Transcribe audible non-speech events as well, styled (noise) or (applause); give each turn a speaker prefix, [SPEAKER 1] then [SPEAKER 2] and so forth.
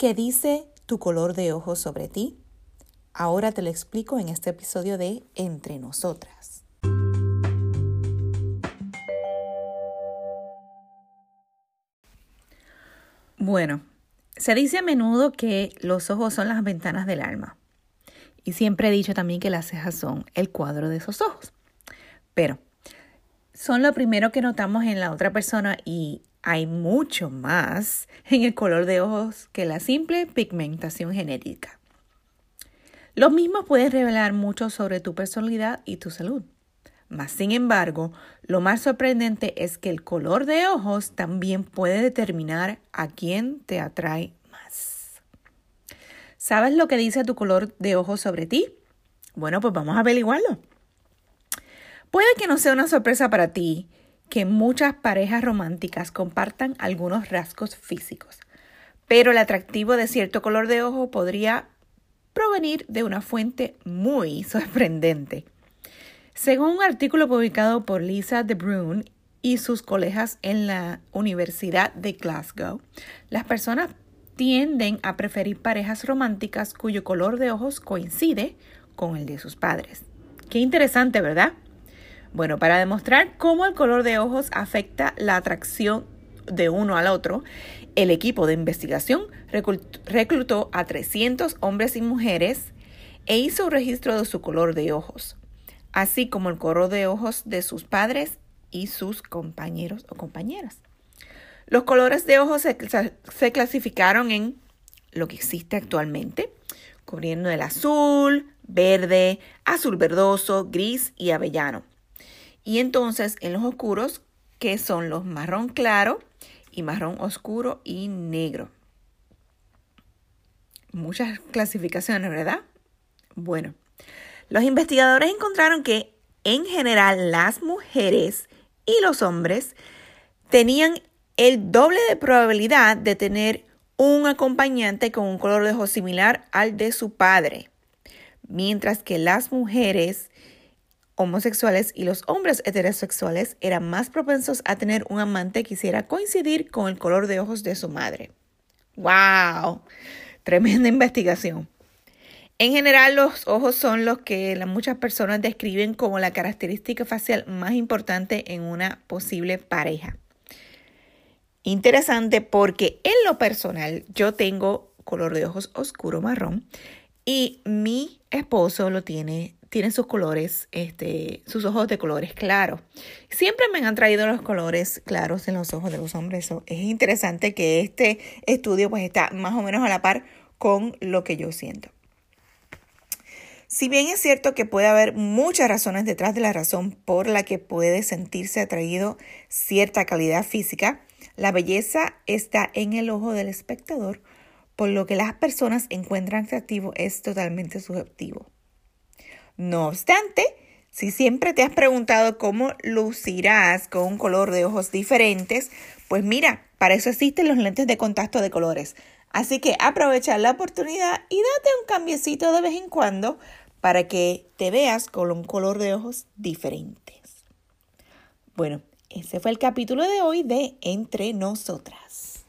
[SPEAKER 1] ¿Qué dice tu color de ojos sobre ti? Ahora te lo explico en este episodio de Entre Nosotras. Bueno, se dice a menudo que los ojos son las ventanas del alma. Y siempre he dicho también que las cejas son el cuadro de esos ojos. Pero son lo primero que notamos en la otra persona y hay mucho más en el color de ojos que la simple pigmentación genética. Lo mismo puede revelar mucho sobre tu personalidad y tu salud. Mas, sin embargo, lo más sorprendente es que el color de ojos también puede determinar a quién te atrae más. ¿Sabes lo que dice tu color de ojos sobre ti? Bueno, pues vamos a averiguarlo. Puede que no sea una sorpresa para ti que muchas parejas románticas compartan algunos rasgos físicos, pero el atractivo de cierto color de ojo podría provenir de una fuente muy (laughs) sorprendente. Según un artículo publicado por Lisa de Bruyne y sus colegas en la Universidad de Glasgow, las personas tienden a preferir parejas románticas cuyo color de ojos coincide con el de sus padres. Qué interesante, ¿verdad? Bueno, para demostrar cómo el color de ojos afecta la atracción de uno al otro, el equipo de investigación reclutó a 300 hombres y mujeres e hizo un registro de su color de ojos, así como el color de ojos de sus padres y sus compañeros o compañeras. Los colores de ojos se, se clasificaron en lo que existe actualmente, cubriendo el azul, verde, azul verdoso, gris y avellano. Y entonces en los oscuros, que son los marrón claro y marrón oscuro y negro. Muchas clasificaciones, ¿verdad? Bueno, los investigadores encontraron que en general las mujeres y los hombres tenían el doble de probabilidad de tener un acompañante con un color de ojos similar al de su padre, mientras que las mujeres homosexuales y los hombres heterosexuales eran más propensos a tener un amante que quisiera coincidir con el color de ojos de su madre. ¡Wow! Tremenda investigación. En general, los ojos son los que muchas personas describen como la característica facial más importante en una posible pareja. Interesante porque en lo personal yo tengo color de ojos oscuro marrón y mi esposo lo tiene tienen sus colores, este, sus ojos de colores claros. Siempre me han traído los colores claros en los ojos de los hombres. es interesante que este estudio pues está más o menos a la par con lo que yo siento. Si bien es cierto que puede haber muchas razones detrás de la razón por la que puede sentirse atraído cierta calidad física, la belleza está en el ojo del espectador, por lo que las personas encuentran atractivo es totalmente subjetivo. No obstante, si siempre te has preguntado cómo lucirás con un color de ojos diferentes, pues mira, para eso existen los lentes de contacto de colores. Así que aprovecha la oportunidad y date un cambiecito de vez en cuando para que te veas con un color de ojos diferentes. Bueno, ese fue el capítulo de hoy de Entre Nosotras.